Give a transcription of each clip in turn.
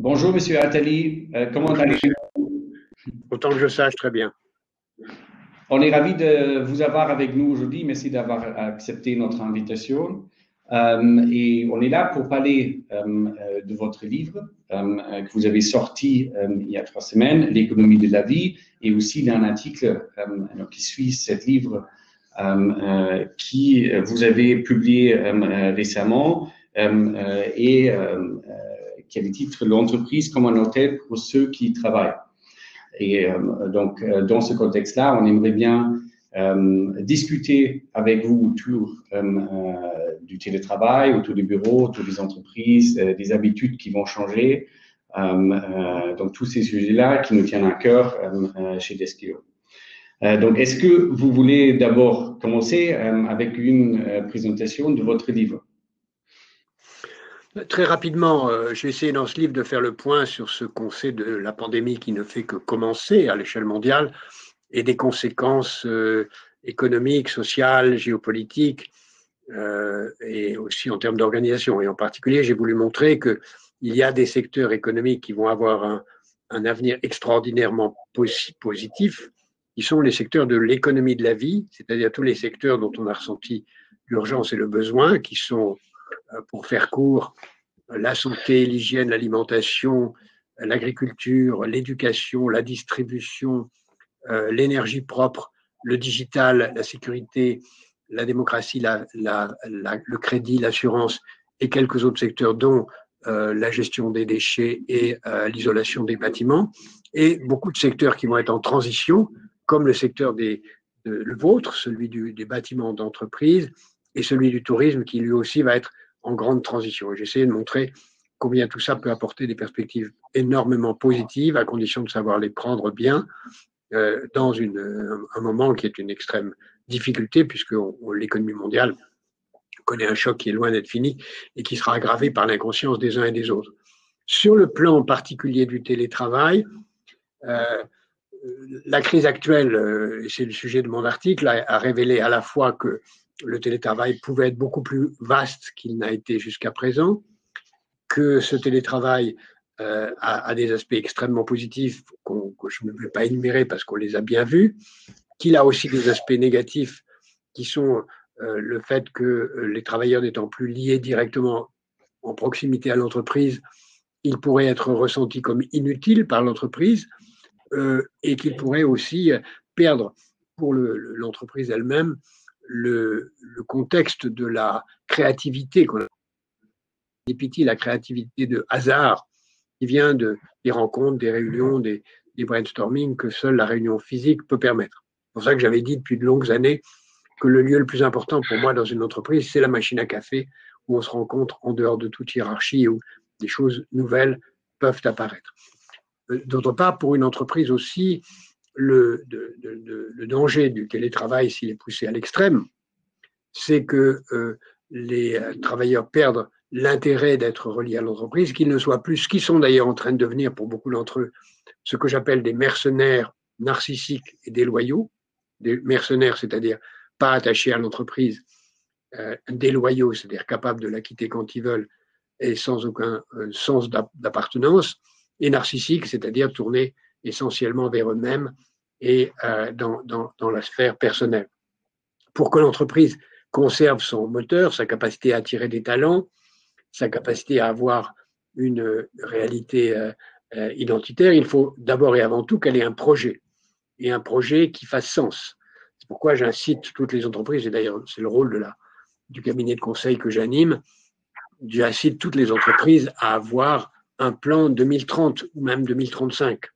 Bonjour, Monsieur Attali. Euh, comment allez-vous? Autant que je sache, très bien. On est ravi de vous avoir avec nous aujourd'hui. Merci d'avoir accepté notre invitation. Euh, et on est là pour parler euh, de votre livre que vous avez sorti il y a trois semaines, L'économie de la vie, et aussi d'un article qui suit ce livre qui vous avez publié récemment et qui a le titre L'entreprise comme un hôtel pour ceux qui travaillent. Et euh, donc, euh, dans ce contexte-là, on aimerait bien euh, discuter avec vous autour du télétravail, autour du bureau, autour des entreprises, des habitudes qui vont changer. donc, tous ces sujets-là qui nous tiennent à cœur chez Deskio. donc, est-ce que vous voulez d'abord commencer avec une présentation de votre livre? Très rapidement, euh, je vais essayer dans ce livre de faire le point sur ce qu'on sait de la pandémie qui ne fait que commencer à l'échelle mondiale et des conséquences euh, économiques, sociales, géopolitiques euh, et aussi en termes d'organisation. Et en particulier, j'ai voulu montrer qu'il y a des secteurs économiques qui vont avoir un, un avenir extraordinairement positif, qui sont les secteurs de l'économie de la vie, c'est-à-dire tous les secteurs dont on a ressenti l'urgence et le besoin, qui sont pour faire court, la santé, l'hygiène, l'alimentation, l'agriculture, l'éducation, la distribution, euh, l'énergie propre, le digital, la sécurité, la démocratie, le crédit, l'assurance et quelques autres secteurs dont euh, la gestion des déchets et l'isolation des bâtiments, et beaucoup de secteurs qui vont être en transition, comme le secteur des, le vôtre, celui du, des bâtiments d'entreprise, et celui du tourisme qui lui aussi va être en grande transition. J'ai essayé de montrer combien tout ça peut apporter des perspectives énormément positives à condition de savoir les prendre bien euh, dans une, un moment qui est une extrême difficulté puisque l'économie mondiale connaît un choc qui est loin d'être fini et qui sera aggravé par l'inconscience des uns et des autres. Sur le plan particulier du télétravail, euh, la crise actuelle, euh, et c'est le sujet de mon article, a, a révélé à la fois que le télétravail pouvait être beaucoup plus vaste qu'il n'a été jusqu'à présent, que ce télétravail euh, a, des aspects extrêmement positifs que je ne vais pas énumérer parce qu'on les a bien vus, qu'il a aussi des aspects négatifs qui sont euh, le fait que les travailleurs n'étant plus liés directement en proximité à l'entreprise, ils pourraient être ressentis comme inutiles par l'entreprise euh, et qu'ils pourraient aussi perdre pour l'entreprise elle-même le, contexte de la créativité qu'on la créativité de hasard qui vient de, des rencontres, des réunions, des, des brainstorming que seule la réunion physique peut permettre. C'est pour ça que j'avais dit depuis de longues années que le lieu le plus important pour moi dans une entreprise, c'est la machine à café où on se rencontre en dehors de toute hiérarchie où des choses nouvelles peuvent apparaître. Euh, d'autre part, pour une entreprise aussi, le, danger du télétravail, s'il est poussé à l'extrême, c'est que euh, les euh, travailleurs perdent l'intérêt d'être reliés à l'entreprise, qu'ils ne soient plus, ce qu'ils sont d'ailleurs en train de devenir pour beaucoup d'entre eux, ce que j'appelle des mercenaires narcissiques et déloyaux, des mercenaires, c'est-à-dire pas attachés à l'entreprise, euh, déloyaux, c'est-à-dire capables de la quitter quand ils veulent et sans aucun sens d'appartenance, et narcissiques, c'est-à-dire tournés essentiellement vers eux-mêmes et euh, dans, la sphère personnelle. Pour que l'entreprise conserve son moteur, sa capacité à attirer des talents, sa capacité à avoir une réalité euh, euh, identitaire, il faut d'abord et avant tout qu'elle ait un projet, et un projet qui fasse sens. C'est pourquoi j'incite toutes les entreprises, et d'ailleurs c'est le rôle du cabinet de conseil que j'anime, j'incite toutes les entreprises à avoir un plan 2030 ou même 2035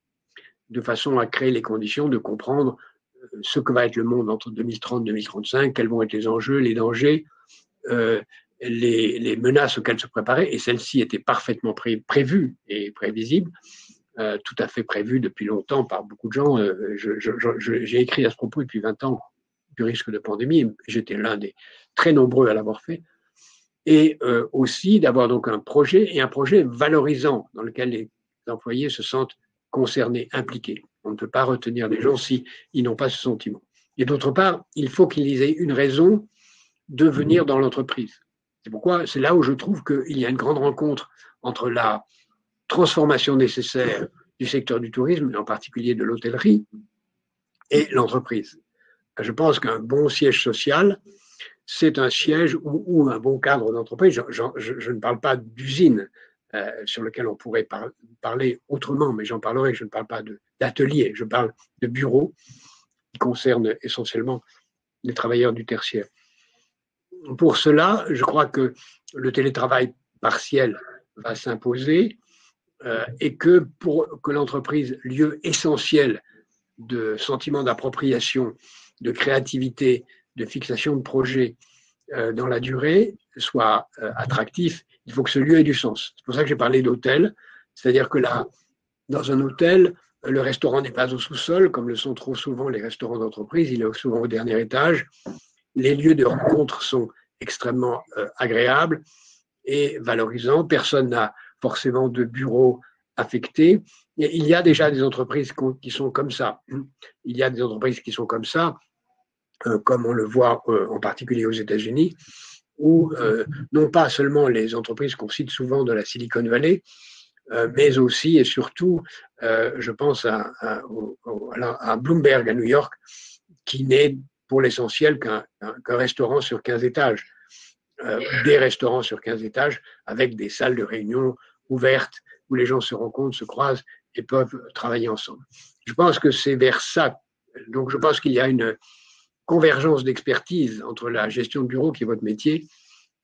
de façon à créer les conditions de comprendre euh, ce que va être le monde entre 2030 et 2035, quels vont être les enjeux, les dangers, euh, les, menaces auxquelles se préparer. Et celles-ci étaient parfaitement prévues et prévisibles, euh, tout à fait prévues depuis longtemps par beaucoup de gens. J'ai écrit à ce propos depuis 20 ans du risque de pandémie. J'étais l'un des très nombreux à l'avoir fait. Et aussi d'avoir donc un projet et un projet valorisant dans lequel les employés se sentent concernés, impliqués. On ne peut pas retenir des gens si ils n'ont pas ce sentiment. Et d'autre part, il faut qu'ils aient une raison de venir dans l'entreprise. C'est pourquoi c'est là où je trouve qu'il y a une grande rencontre entre la transformation nécessaire du secteur du tourisme, en particulier de l'hôtellerie, et l'entreprise. Je pense qu'un bon siège social, c'est un siège ou, un bon cadre d'entreprise. Je, ne parle pas d'usine euh, sur lequel on pourrait parler autrement, mais j'en parlerai. Je ne parle pas d'atelier, je parle de bureaux qui concernent essentiellement les travailleurs du tertiaire. Pour cela, je crois que le télétravail partiel va s'imposer euh, et que pour que l'entreprise, lieu essentiel de sentiment d'appropriation, de créativité, de fixation de projets euh, dans la durée, soit attractif, il faut que ce lieu ait du sens. C'est pour ça que j'ai parlé d'hôtel, c'est-à-dire que là, dans un hôtel, le restaurant n'est pas au sous-sol, comme le sont trop souvent les restaurants d'entreprise, il est souvent au dernier étage. Les lieux de rencontre sont extrêmement agréables et valorisants. Personne n'a forcément de bureau affecté. Il y a déjà des entreprises qui sont comme ça. Il y a des entreprises qui sont comme ça, euh, comme on le voit euh, en particulier aux États-Unis, où euh, non pas seulement les entreprises qu'on cite souvent de la Silicon Valley, mais aussi et surtout, je pense à, à, Bloomberg à New York, qui n'est pour l'essentiel qu'un restaurant sur 15 étages, des restaurants sur 15 étages avec des salles de réunion ouvertes où les gens se rencontrent, se croisent et peuvent travailler ensemble. Je pense que c'est vers ça. Donc, je pense qu'il y a une convergence d'expertise entre la gestion de bureau, qui est votre métier,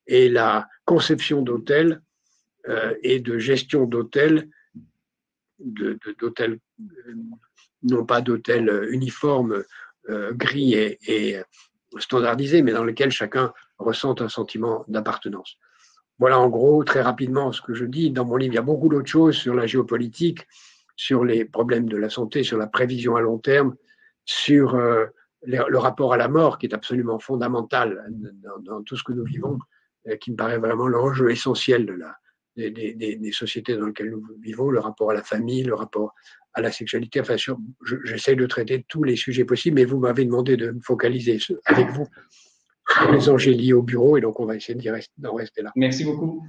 et la conception d'hôtels euh, et de gestion d'hôtels, d'hôtels, euh, non pas d'hôtels uniformes, euh, gris et, et standardisés, mais dans lesquels chacun ressent un sentiment d'appartenance. Voilà en gros, très rapidement, ce que je dis. Dans mon livre, il y a beaucoup d'autres choses sur la géopolitique, sur les problèmes de la santé, sur la prévision à long terme, sur le rapport à la mort, qui est absolument fondamental dans, tout ce que nous vivons, euh, qui me paraît vraiment l'enjeu essentiel des, sociétés dans lesquelles nous vivons, le rapport à la famille, le rapport à la sexualité. Enfin, j'essaie de traiter tous les sujets possibles, mais vous m'avez demandé de me focaliser avec vous les enjeux liés au bureau et donc on va essayer d'en rester là. Merci beaucoup.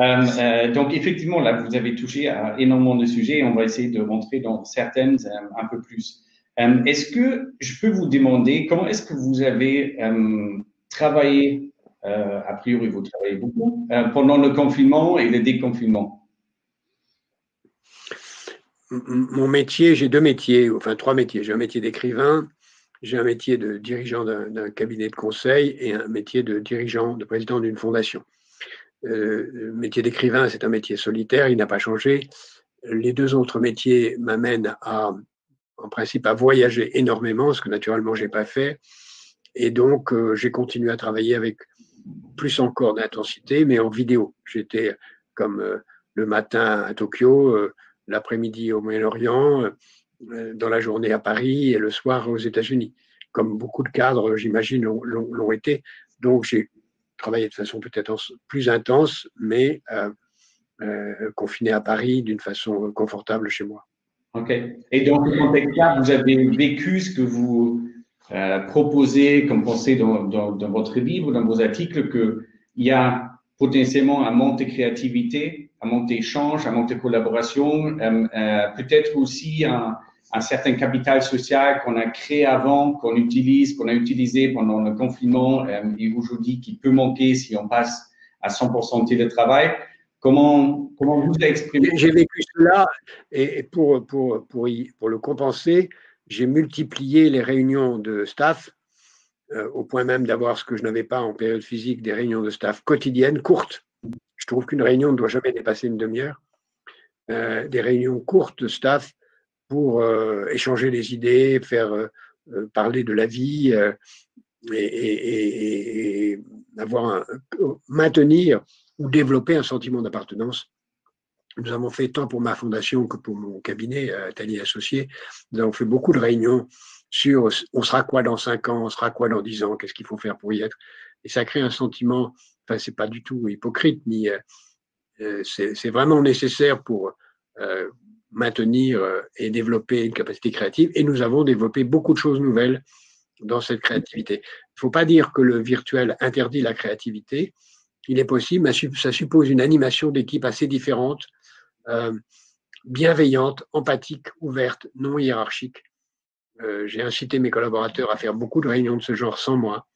Euh, euh, donc effectivement, là, vous avez touché à énormément de sujets et on va essayer de rentrer dans certaines un peu plus. Est-ce que je peux vous demander comment est-ce que vous avez travaillé, a priori vous travaillez beaucoup, pendant le confinement et le déconfinement? Mon métier, j'ai deux métiers, enfin trois métiers. J'ai un métier d'écrivain, j'ai un métier de dirigeant d'un cabinet de conseil et un métier de dirigeant, de président d'une fondation. Euh, le métier d'écrivain, c'est un métier solitaire, il n'a pas changé. Les deux autres métiers m'amènent à, en principe, à voyager énormément, ce que naturellement j'ai pas fait. Et donc, euh, j'ai continué à travailler avec plus encore d'intensité, mais en vidéo. J'étais comme euh, le matin à Tokyo, l'après-midi au Moyen-Orient, euh, dans la journée à Paris et le soir aux États-Unis, comme beaucoup de cadres, j'imagine, l'ont été. Donc, j'ai travaillé de façon peut-être plus intense, mais euh, euh, confiné à Paris d'une façon confortable chez moi. OK. Et dans ce contexte-là, vous avez vécu ce que vous proposez comme pensée dans, dans, votre livre, dans vos articles, qu'il y a potentiellement un manque de créativité, un manque d'échange, un manque de collaboration, peut-être aussi un, un certain capital social qu'on a créé avant, qu'on utilise, qu'on a utilisé pendant le confinement euh, et aujourd'hui qui peut manquer si on passe à 100% de télétravail. Comment, comment vous exprimé J'ai vécu cela et pour, pour, pour, pour le compenser, j'ai multiplié les réunions de staff euh, au point même d'avoir ce que je n'avais pas en période physique, des réunions de staff quotidiennes, courtes. Je trouve qu'une réunion ne doit jamais dépasser une demi-heure. Euh, des réunions courtes de staff pour euh, échanger les idées, faire parler de la vie et, avoir maintenir ou développer un sentiment d'appartenance. Nous avons fait tant pour ma fondation que pour mon cabinet, Tali Associé. Nous avons fait beaucoup de réunions sur on sera quoi dans cinq ans, on sera quoi dans dix ans, qu'est-ce qu'il faut faire pour y être. Et ça crée un sentiment, enfin, c'est pas du tout hypocrite, ni c'est vraiment nécessaire pour, maintenir euh, et développer une capacité créative. Et nous avons développé beaucoup de choses nouvelles dans cette créativité. Il ne faut pas dire que le virtuel interdit la créativité. Il est possible, mais ça suppose une animation d'équipe assez différente. Euh, bienveillante, empathique, ouverte, non hiérarchique. Euh, j'ai incité mes collaborateurs à faire beaucoup de réunions de ce genre sans moi.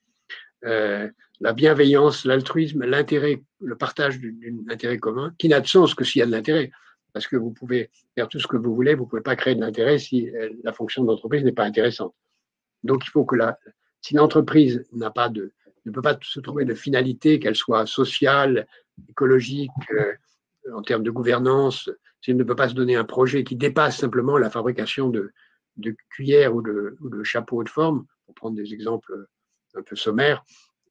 Euh, la bienveillance, l'altruisme, l'intérêt, le partage d'un intérêt commun, qui n'a de sens que s'il y a de l'intérêt. Parce que vous pouvez faire tout ce que vous voulez, vous ne pouvez pas créer de l'intérêt si euh, la fonction de l'entreprise n'est pas intéressante. Donc il faut que la, si l'entreprise n'a pas de, ne peut pas se trouver de finalité, qu'elle soit sociale, écologique, euh, en termes de gouvernance, si elle ne peut pas se donner un projet qui dépasse simplement la fabrication de, cuillères ou de, ou de chapeaux de forme, pour prendre des exemples un peu sommaires,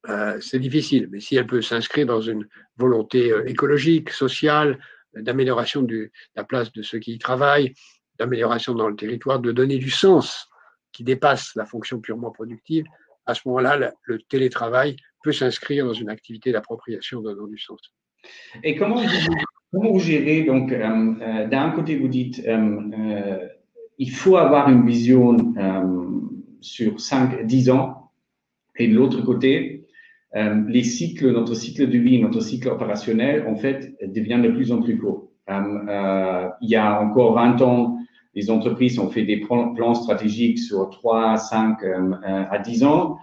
euh, c'est difficile. Mais si elle peut s'inscrire dans une volonté euh, écologique, sociale, d'amélioration de la place de ceux qui y travaillent, d'amélioration dans le territoire, de donner du sens qui dépasse la fonction purement productive, à ce moment-là, le télétravail peut s'inscrire dans une activité d'appropriation donnant du sens. Et comment vous, gérez donc euh, euh, D'un côté, vous dites euh, il faut avoir une vision sur 5, 10 ans, et de l'autre côté, les cycles, notre cycle de vie, notre cycle opérationnel, en fait, deviennent de plus en plus courts. il y a encore 20 ans, les entreprises ont fait des plans stratégiques sur 3, 5 à 10 ans.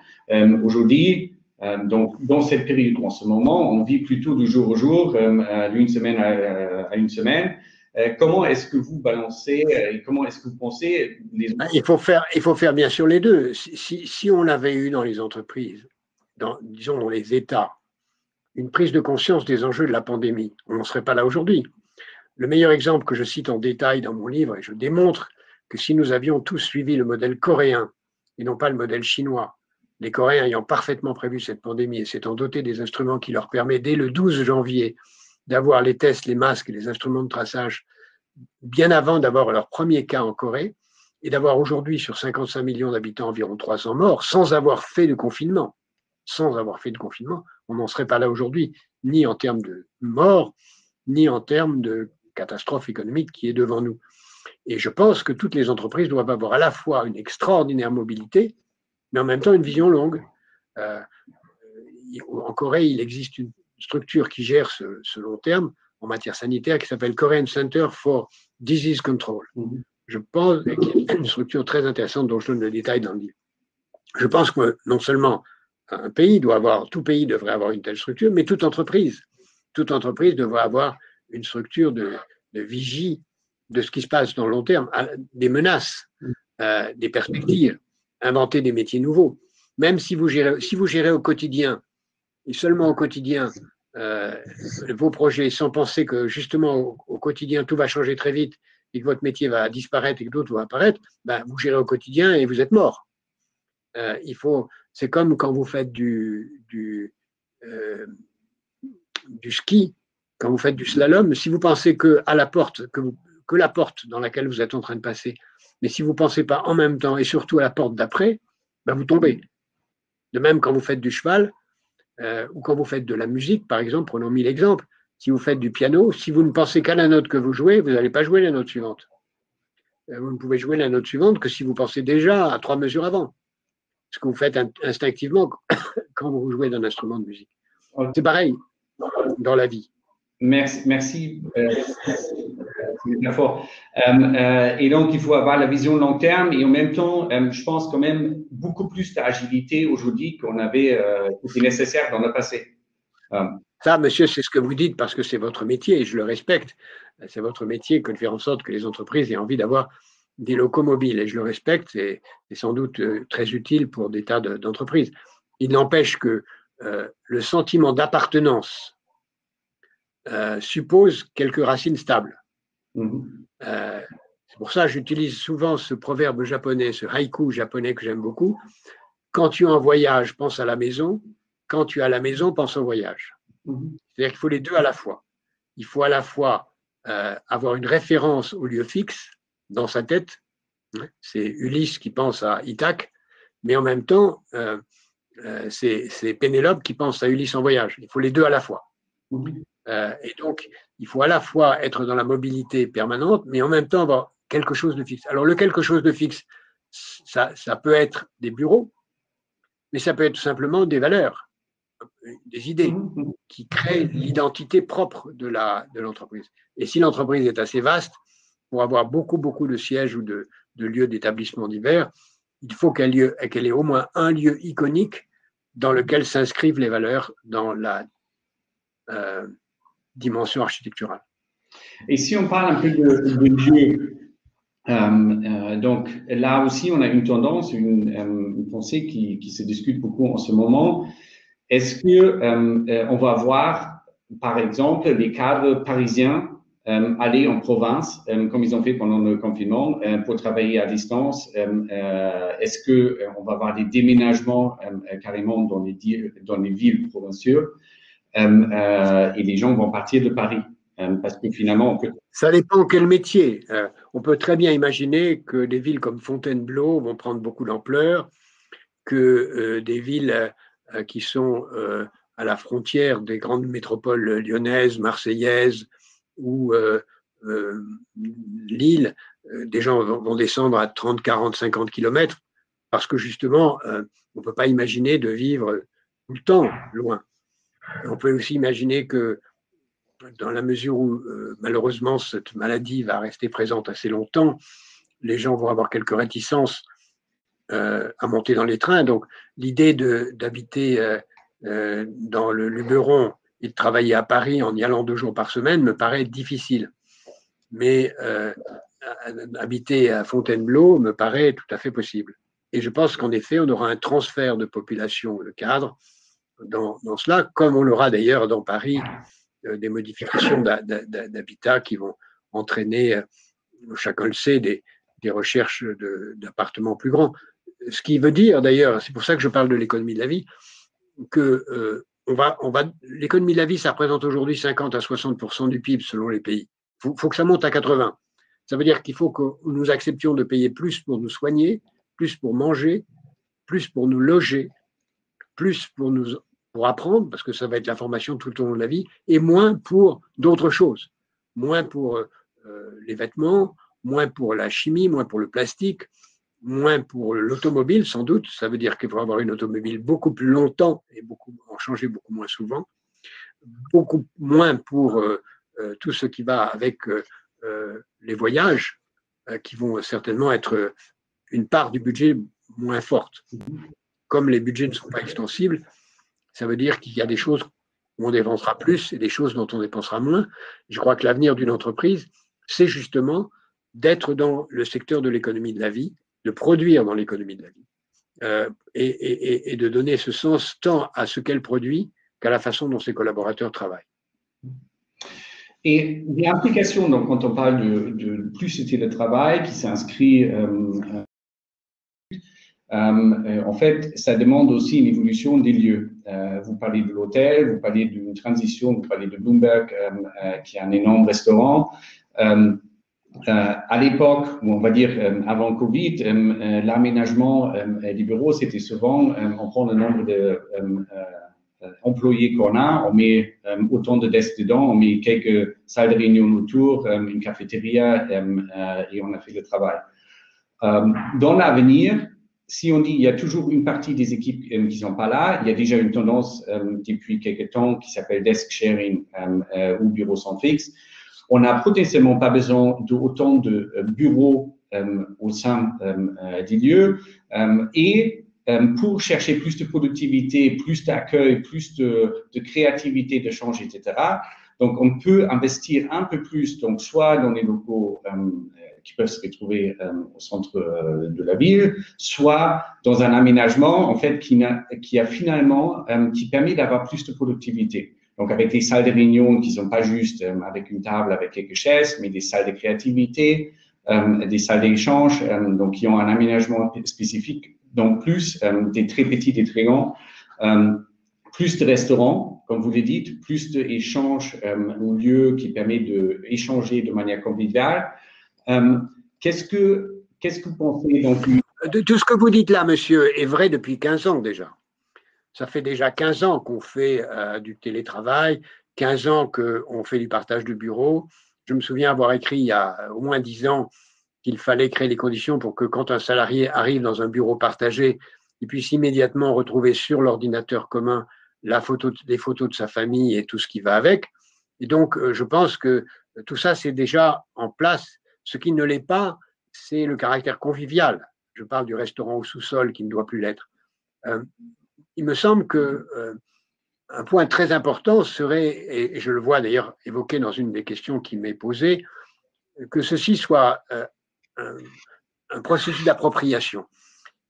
Aujourd'hui, euh, donc, dans cette période, en ce moment, on vit plutôt du jour au jour, euh, d'une semaine à, une semaine. Euh, comment est-ce que vous balancez et comment est-ce que vous pensez. Ah, il, faut faire, il faut faire bien sûr les deux. Si, on avait eu dans les entreprises, disons dans les États, une prise de conscience des enjeux de la pandémie, on n'en serait pas là aujourd'hui. Le meilleur exemple que je cite en détail dans mon livre, et je démontre que si nous avions tous suivi le modèle coréen et non pas le modèle chinois, les Coréens ayant parfaitement prévu cette pandémie et s'étant dotés des instruments qui leur permettent dès le 12 janvier d'avoir les tests, les masques et les instruments de traçage bien avant d'avoir leur premier cas en Corée et d'avoir aujourd'hui sur 55 millions d'habitants environ 300 morts sans avoir fait de confinement. Sans avoir fait de confinement, on n'en serait pas là aujourd'hui, ni en termes de morts, ni en termes de catastrophe économique qui est devant nous. Et je pense que toutes les entreprises doivent avoir à la fois une extraordinaire mobilité, mais en même temps une vision longue. Euh, en Corée, il existe une structure qui gère ce, long terme en matière sanitaire qui s'appelle Korean Center for Disease Control. Je pense qu'il y a une structure très intéressante dont je donne le détail dans le livre. Je pense que non seulement un pays doit avoir, tout pays devrait avoir une telle structure, mais toute entreprise, toute entreprise devrait avoir une structure de, vigie de ce qui se passe dans le long terme, des menaces, euh, des perspectives inventer des métiers nouveaux. Même si vous gérez, si vous gérez au quotidien, et seulement au quotidien, euh, vos projets sans penser que justement au, quotidien tout va changer très vite et que votre métier va disparaître et que d'autres vont apparaître, ben, vous gérez au quotidien et vous êtes mort. Euh, il faut, c'est comme quand vous faites du, du ski, quand vous faites du slalom, si vous pensez que à la porte, que, que la porte dans laquelle vous êtes en train de passer mais si vous ne pensez pas en même temps et surtout à la porte d'après, ben vous tombez. De même, quand vous faites du cheval euh, ou quand vous faites de la musique, par exemple, prenons mille exemples. Si vous faites du piano, si vous ne pensez qu'à la note que vous jouez, vous n'allez pas jouer la note suivante. Euh, vous ne pouvez jouer la note suivante que si vous pensez déjà à trois mesures avant. Ce que vous faites instinctivement quand vous jouez d'un instrument de musique. C'est pareil dans la vie. Merci. merci. Euh, euh, euh, et donc, il faut avoir la vision long terme et en même temps, euh, je pense quand même beaucoup plus d'agilité aujourd'hui qu'on avait, qui nécessaire dans le passé. Ça, monsieur, c'est ce que vous dites parce que c'est votre métier et je le respecte. C'est votre métier que de faire en sorte que les entreprises aient envie d'avoir des locaux mobiles et je le respecte. C'est sans doute très utile pour des tas d'entreprises. Il n'empêche que le sentiment d'appartenance suppose quelques racines stables. Mhm. Euh, c'est pour ça que j'utilise souvent ce proverbe japonais, ce haïku japonais que j'aime beaucoup. Quand tu es en voyage, pense à la maison. Quand tu es à la maison, pense au voyage. Mhm. C'est-à-dire qu'il faut les deux à la fois. Il faut à la fois euh, avoir une référence au lieu fixe dans sa tête. C'est Ulysse qui pense à Ithaque, mais en même temps, euh, c'est Pénélope qui pense à Ulysse en voyage. Il faut les deux à la fois. Mhm. et donc, il faut à la fois être dans la mobilité permanente, mais en même temps avoir quelque chose de fixe. Alors le quelque chose de fixe, ça, peut être des bureaux, mais ça peut être tout simplement des valeurs, des idées qui créent l'identité propre de l'entreprise. Et si l'entreprise est assez vaste, pour avoir beaucoup, beaucoup de sièges ou de, lieux d'établissement divers, il faut qu'elle ait au moins un lieu iconique dans lequel s'inscrivent les valeurs dans la euh, dimension architecturale. Et si on parle un peu de, lieu, euh, euh, donc là aussi, on a une tendance, une, pensée qui, se discute beaucoup en ce moment. Est-ce que on va voir, par exemple, les cadres parisiens euh, aller en province, euh, comme ils ont fait pendant le confinement, euh, pour travailler à distance. Est-ce que on va avoir des déménagements carrément dans les, dans les villes provinciales? Et les gens vont partir de Paris parce que finalement. Ça dépend quel métier. on peut très bien imaginer que des villes comme Fontainebleau vont prendre beaucoup d'ampleur, que des villes qui sont à la frontière des grandes métropoles lyonnaises, marseillaises, ou euh, euh, euh, des gens vont, descendre à 30, 40, 50 kilomètres parce que justement, on ne peut pas imaginer de vivre tout le temps loin. On peut aussi imaginer que dans la mesure où malheureusement cette maladie va rester présente assez longtemps, les gens vont avoir quelques réticences à monter dans les trains. Donc l'idée d'habiter dans le Luberon et de travailler à Paris en y allant deux jours par semaine me paraît difficile. Mais euh, habiter à Fontainebleau me paraît tout à fait possible. Et je pense qu'en effet, on aura un transfert de population de cadres dans, cela, comme on l'aura d'ailleurs dans Paris, euh, des modifications d'habitat qui vont entraîner, euh, chacun le sait, des, recherches d'appartements plus grands. Ce qui veut dire d'ailleurs, c'est pour ça que je parle de l'économie de la vie, que on va, on va, l'économie de la vie, ça représente aujourd'hui 50 à 60% du PIB selon les pays. Il faut, que ça monte à 80. Ça veut dire qu'il faut que nous acceptions de payer plus pour nous soigner, plus pour manger, plus pour nous loger, plus pour nous pour apprendre, parce que ça va être la formation tout au long de la vie, et moins pour d'autres choses. Moins pour euh, les vêtements, moins pour la chimie, moins pour le plastique, moins pour l'automobile, sans doute. Ça veut dire qu'il faut avoir une automobile beaucoup plus longtemps et beaucoup, en changer beaucoup moins souvent. Beaucoup moins pour euh, euh, tout ce qui va avec euh, les voyages, qui vont certainement être une part du budget moins forte. Comme les budgets ne sont pas extensibles, ça veut dire qu'il y a des choses où on dépensera plus et des choses dont on dépensera moins. Je crois que l'avenir d'une entreprise, c'est justement d'être dans le secteur de l'économie de la vie, de produire dans l'économie de la vie euh, et, de donner ce sens tant à ce qu'elle produit qu'à la façon dont ses collaborateurs travaillent. Et l'implication, donc, quand on parle de, de plus de travail qui s'inscrit, euh, en fait, ça demande aussi une évolution des lieux. vous parlez de l'hôtel, vous parlez d'une transition, vous parlez de Bloomberg, qui est un énorme restaurant. Euh, à l'époque, on va dire euh, avant Covid, euh, l'aménagement des bureaux, c'était souvent, on prend le nombre d'employés qu'on a, on met autant de desks dedans, on met quelques salles de réunion autour, une cafétéria et on a fait le travail. dans l'avenir, si on dit il y a toujours une partie des équipes qui ne sont pas là, il y a déjà une tendance depuis quelques temps qui s'appelle desk sharing ou bureau sans fixe on n'a potentiellement pas besoin d'autant de euh, bureaux euh, au sein euh, des lieux. et pour chercher plus de productivité, plus d'accueil, plus de, créativité, de change, etc. Donc, on peut investir un peu plus, donc soit dans les locaux qui peuvent se retrouver au centre de la ville, soit dans un aménagement en fait qui a, finalement qui permet d'avoir plus de productivité. Donc, avec des salles de réunion qui ne sont pas juste euh, avec une table, avec quelques chaises, mais des salles de créativité, euh, des salles d'échange, euh, donc qui ont un aménagement spécifique, donc plus des très petits, des très grands, plus de restaurants, comme vous l'avez dit, plus d'échanges au lieu qui permet d'échanger de manière conviviale. qu'est-ce que, qu'est-ce que vous pensez donc de Tout ce que vous dites là, monsieur, est vrai depuis 15 ans déjà. Ça fait déjà 15 ans qu'on fait euh, du télétravail, 15 ans qu'on fait du partage de bureaux. Je me souviens avoir écrit il y a au moins 10 ans qu'il fallait créer les conditions pour que quand un salarié arrive dans un bureau partagé, il puisse immédiatement retrouver sur l'ordinateur commun la photo, les photos de sa famille et tout ce qui va avec. Et donc, euh, je pense que tout ça, c'est déjà en place Ce qui ne l'est pas, c'est le caractère convivial. Je parle du restaurant au sous-sol qui ne doit plus l'être. Euh, il me semble que euh, un point très important serait, et je le vois d'ailleurs évoqué dans une des questions qui m'est posée, que ceci soit un, processus d'appropriation.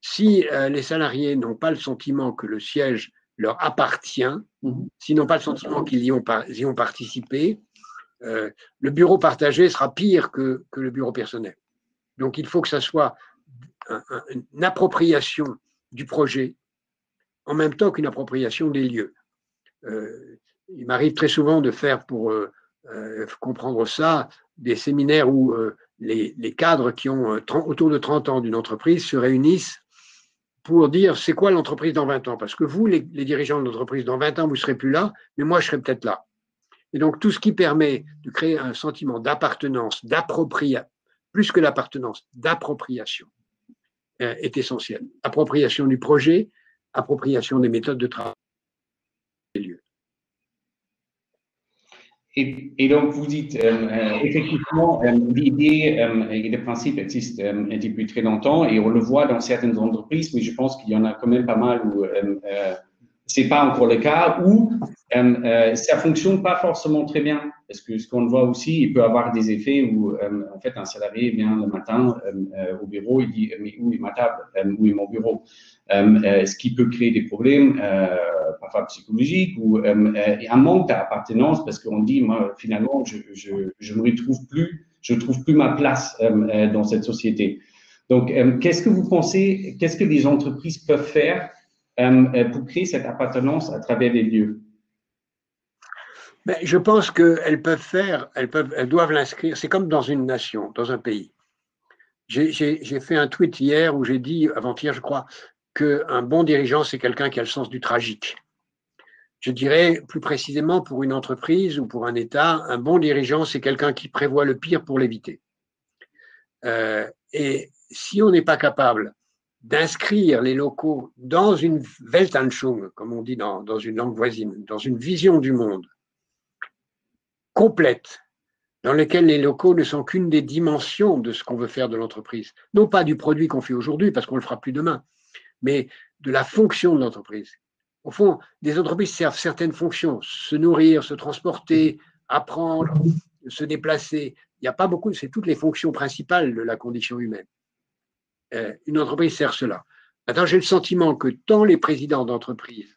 Si les salariés n'ont pas le sentiment que le siège leur appartient, mhm. s'ils n'ont pas le sentiment qu'ils y, y, ont participé, le bureau partagé sera pire que, que, le bureau personnel. Donc il faut que ça soit une appropriation du projet, en même temps qu'une appropriation des lieux. Euh, il m'arrive très souvent de faire, pour euh, euh, comprendre ça, des séminaires où les, cadres qui ont autour de 30 ans d'une entreprise se réunissent pour dire c'est quoi l'entreprise dans 20 ans? Parce que vous, les, dirigeants de l'entreprise, dans 20 ans, vous ne serez plus là, mais moi, je serai peut-être là. Et donc, tout ce qui permet de créer un sentiment d'appartenance, d'appropriation, plus que l'appartenance, d'appropriation, est essentiel. Appropriation du projet, appropriation des méthodes de travail des lieux. Et, donc, vous dites, euh, euh, effectivement, euh, l'idée et le principe existent depuis très longtemps et on le voit dans certaines entreprises, mais je pense qu'il y en a quand même pas mal où c'est pas encore le cas, ou ça fonctionne pas forcément très bien. Parce que ce qu'on voit aussi, il peut avoir des effets où, en fait, un salarié vient le matin au bureau, il dit, mais où est ma table, où est mon bureau? Ce qui peut créer des problèmes parfois psychologiques ou un manque d'appartenance parce qu'on dit, moi, finalement, je, je, je ne retrouve plus, je trouve plus ma place dans cette société. Donc, qu'est-ce que vous pensez, qu'est-ce que les entreprises peuvent faire pour créer cette appartenance à travers les lieux je pense qu'elles peuvent faire, elles doivent l'inscrire. C'est comme dans une nation, dans un pays. J'ai fait un tweet hier où j'ai dit, avant-hier, je crois, qu'un bon dirigeant, c'est quelqu'un qui a le sens du tragique. Je dirais plus précisément pour une entreprise ou pour un État, un bon dirigeant, c'est quelqu'un qui prévoit le pire pour l'éviter. Euh, et si on n'est pas capable d'inscrire les locaux dans une Weltanschauung, comme on dit dans, dans, une langue voisine, dans une vision du monde complète, dans laquelle les locaux ne sont qu'une des dimensions de ce qu'on veut faire de l'entreprise. Non pas du produit qu'on fait aujourd'hui, parce qu'on ne le fera plus demain, mais de la fonction de l'entreprise. Au fond, des entreprises servent certaines fonctions, se nourrir, se transporter, apprendre, se déplacer. Il n'y a pas beaucoup, c'est toutes les fonctions principales de la condition humaine. Euh, une entreprise sert cela. Maintenant, j'ai le sentiment que tant les présidents d'entreprise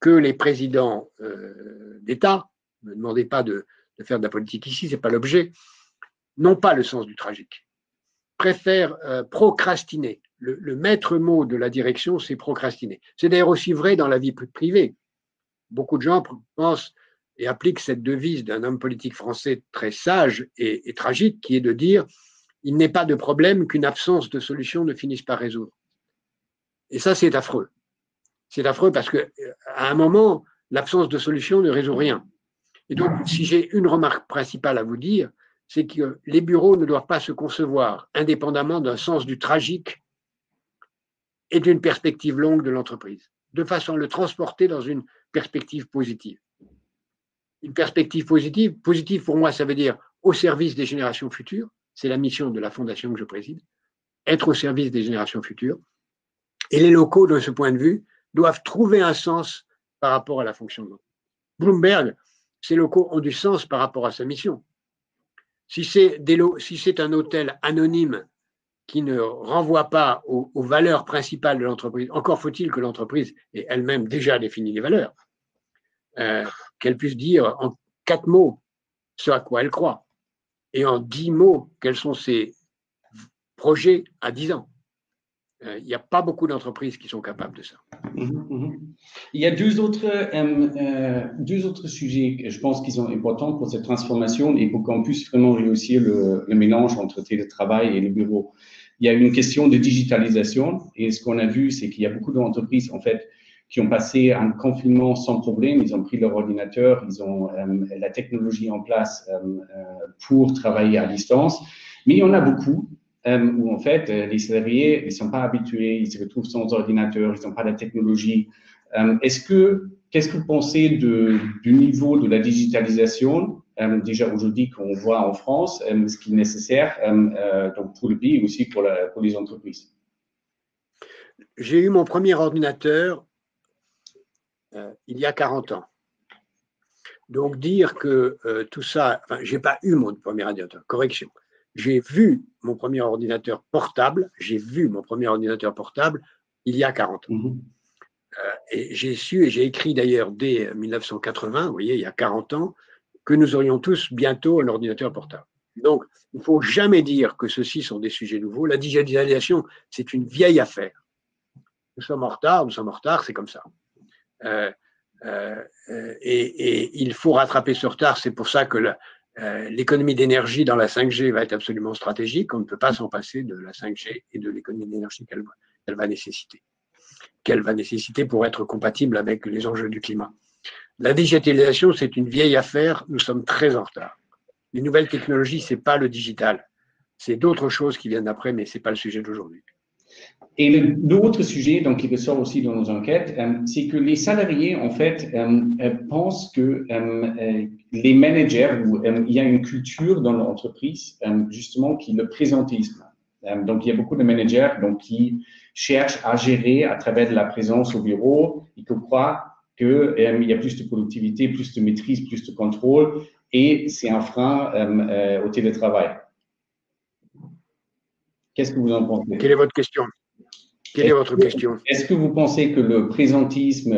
que les présidents euh, d'État, ne me demandez pas de, faire de la politique ici, ce n'est pas l'objet, n'ont pas le sens du tragique, préfèrent euh, procrastiner. Le, maître mot de la direction, c'est procrastiner. C'est d'ailleurs aussi vrai dans la vie privée. Beaucoup de gens pensent et appliquent cette devise d'un homme politique français très sage et tragique, qui est de dire il n'est pas de problème qu'une absence de solution ne finisse par résoudre. Et ça, c'est affreux. C'est affreux parce que à un moment, l'absence de solution ne résout rien. Et donc, si j'ai une remarque principale à vous dire, c'est que les bureaux ne doivent pas se concevoir indépendamment d'un sens du tragique et d'une perspective longue de l'entreprise, de façon à le transporter dans une perspective positive. Une perspective positive, positive pour moi, ça veut dire au service des générations futures, c'est la mission de la fondation que je préside, être au service des générations futures. Et les locaux, de ce point de vue, doivent trouver un sens par rapport à la fonction de Bloomberg, ces locaux ont du sens par rapport à sa mission. Si c'est, un hôtel anonyme qui ne renvoie pas aux, valeurs principales de l'entreprise, encore faut-il que l'entreprise ait elle-même déjà défini les valeurs, euh, qu'elle puisse dire en quatre mots ce à quoi elle croit et en dix mots, quels sont ses projets à dix ans? Euh, il n'y a pas beaucoup d'entreprises qui sont capables de ça. Mhm, mhm. Il y a deux autres, euh, euh, deux autres sujets que je pense qui sont importants pour cette transformation et pour qu'on puisse vraiment réussir le, le mélange entre télétravail et le bureau. Il y a une question de digitalisation et ce qu'on a vu, c'est qu'il y a beaucoup d'entreprises, en fait, qui ont passé un confinement sans problème. Ils ont pris leur ordinateur, ils ont euh, la technologie en place euh, euh, pour travailler à distance. Mais il y en a beaucoup où, en fait, les salariés ne sont pas habitués, ils se retrouvent sans ordinateur, ils n'ont pas la technologie. Est-ce que, qu'est-ce que vous pensez du niveau de la digitalisation déjà aujourd'hui qu'on voit en France, ce qui est nécessaire pour le pays et aussi pour les entreprises? J'ai eu mon premier ordinateur il y a 40 ans. Donc dire que tout ça, enfin, j'ai pas eu mon premier ordinateur, correction. J'ai vu mon premier ordinateur portable, j'ai vu mon premier ordinateur portable il y a 40 ans. Mmh et j'ai su, et j'ai écrit d'ailleurs dès 1980, vous voyez, il y a 40 ans, que nous aurions tous bientôt un ordinateur portable. Donc, il ne faut jamais dire que ceux-ci sont des sujets nouveaux. La digitalisation, c'est une vieille affaire. Nous sommes en retard, nous sommes en retard, c'est comme ça. Euh, euh, et, il faut rattraper ce retard. C'est pour ça que euh, l'économie d'énergie dans la 5G va être absolument stratégique. On ne peut pas s'en passer de la 5G et de l'économie d'énergie qu'elle va nécessiter qu'elle va nécessiter pour être compatible avec les enjeux du climat. La digitalisation, c'est une vieille affaire, nous sommes très en retard. Les nouvelles technologies, ce n'est pas le digital, c'est d'autres choses qui viennent après, mais ce n'est pas le sujet d'aujourd'hui. Et l'autre sujet donc, qui ressort aussi dans nos enquêtes, euh, c'est que les salariés, en fait, euh, euh, pensent que les managers, il y a une culture dans l'entreprise, justement, qui le présentisme. donc, il y a beaucoup de managers donc, qui cherche à gérer à travers de la présence au bureau et qui croit qu'il y a plus de productivité, plus de maîtrise, plus de contrôle et c'est un frein au télétravail. Qu'est-ce que vous en pensez? Quelle est votre question? Quelle est, votre question? Est-ce que vous pensez que le présentisme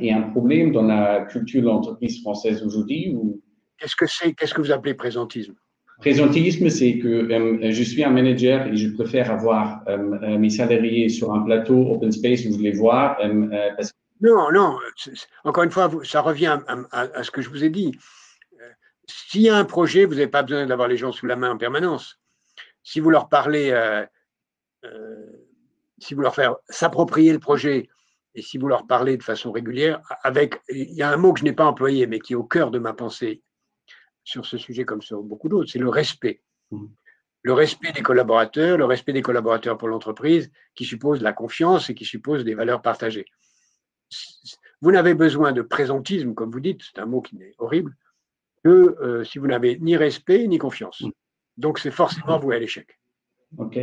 est un problème dans la culture de l'entreprise française aujourd'hui ou... Qu'est-ce que c'est Qu'est-ce que vous appelez présentisme? Présentisme, c'est que euh, je suis un manager et je préfère avoir euh, euh, mes salariés sur un plateau open space où je les vois. Non, non, encore une fois, ça revient à, ce que je vous ai dit. S'il y a un projet, vous n'avez pas besoin d'avoir les gens sous la main en permanence. Si vous leur parlez, si vous leur faites s'approprier le projet et si vous leur parlez de façon régulière, avec, il y a un mot que je n'ai pas employé, mais qui est au cœur de ma pensée sur ce sujet comme sur beaucoup d'autres, c'est le respect. Mmh. Le respect des collaborateurs, le respect des collaborateurs pour l'entreprise, qui suppose la confiance et qui suppose des valeurs partagées. Vous n'avez besoin de présentisme, comme vous dites, c'est un mot qui est horrible, que euh, si vous n'avez ni respect ni confiance. Mmh. Donc c'est forcément vous à l'échec. OK.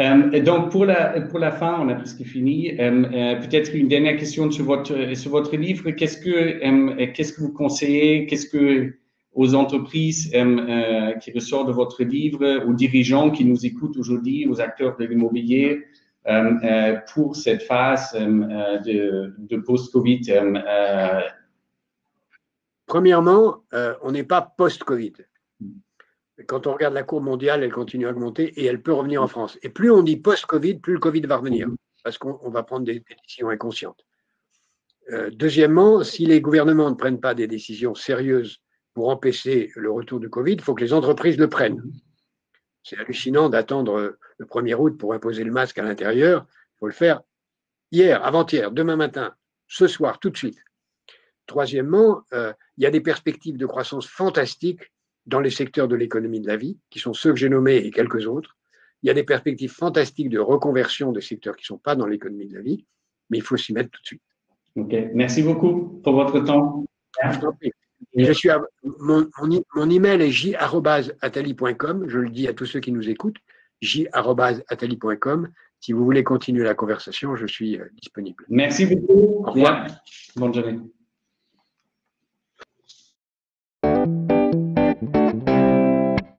Euh, donc pour la, pour la fin, on a presque fini. Euh, peut-être une dernière question sur votre, sur votre livre. Qu'est-ce que, qu'est-ce que vous conseillez? Qu'est-ce que aux entreprises euh, euh, qui ressortent de votre livre, aux dirigeants qui nous écoutent aujourd'hui, aux acteurs de l'immobilier euh, pour cette phase de, de post-Covid Premièrement, on n'est pas post-Covid. Quand on regarde la courbe mondiale, elle continue à augmenter et elle peut revenir en France. Et plus on dit post-Covid, plus le Covid va revenir, parce qu'on va prendre des décisions inconscientes. deuxièmement, si les gouvernements ne prennent pas des décisions sérieuses pour empêcher le retour du Covid, il faut que les entreprises le prennent. C'est hallucinant d'attendre le 1er août pour imposer le masque à l'intérieur. Il faut le faire hier, avant-hier, demain matin, ce soir, tout de suite. Troisièmement, euh, il y a des perspectives de croissance fantastiques dans les secteurs de l'économie de la vie, qui sont ceux que j'ai nommés et quelques autres. Il y a des perspectives fantastiques de reconversion des secteurs qui ne sont pas dans l'économie de la vie, mais il faut s'y mettre tout de suite. OK. Merci beaucoup pour votre temps. Je suis mon, mon, email est j.atali.com. Je le dis à tous ceux qui nous écoutent. j.atali.com. Si vous voulez continuer la conversation, je suis euh, disponible. Merci beaucoup. Au revoir. Bonne journée.